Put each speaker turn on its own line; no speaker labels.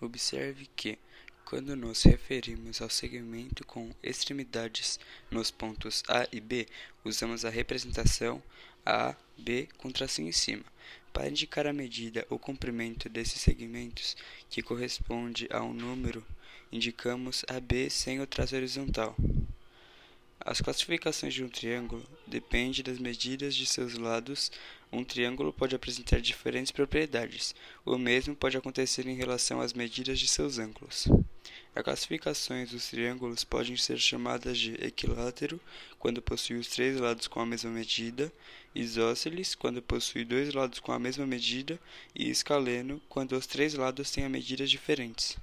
Observe que, quando nos referimos ao segmento com extremidades nos pontos A e B, usamos a representação A, B com tracinho em cima. Para indicar a medida ou comprimento desses segmentos, que corresponde a um número, indicamos AB sem o traço horizontal. As classificações de um triângulo dependem das medidas de seus lados. Um triângulo pode apresentar diferentes propriedades. O mesmo pode acontecer em relação às medidas de seus ângulos. As classificações dos triângulos podem ser chamadas de equilátero, quando possui os três lados com a mesma medida, isósceles, quando possui dois lados com a mesma medida, e escaleno, quando os três lados têm medidas diferentes.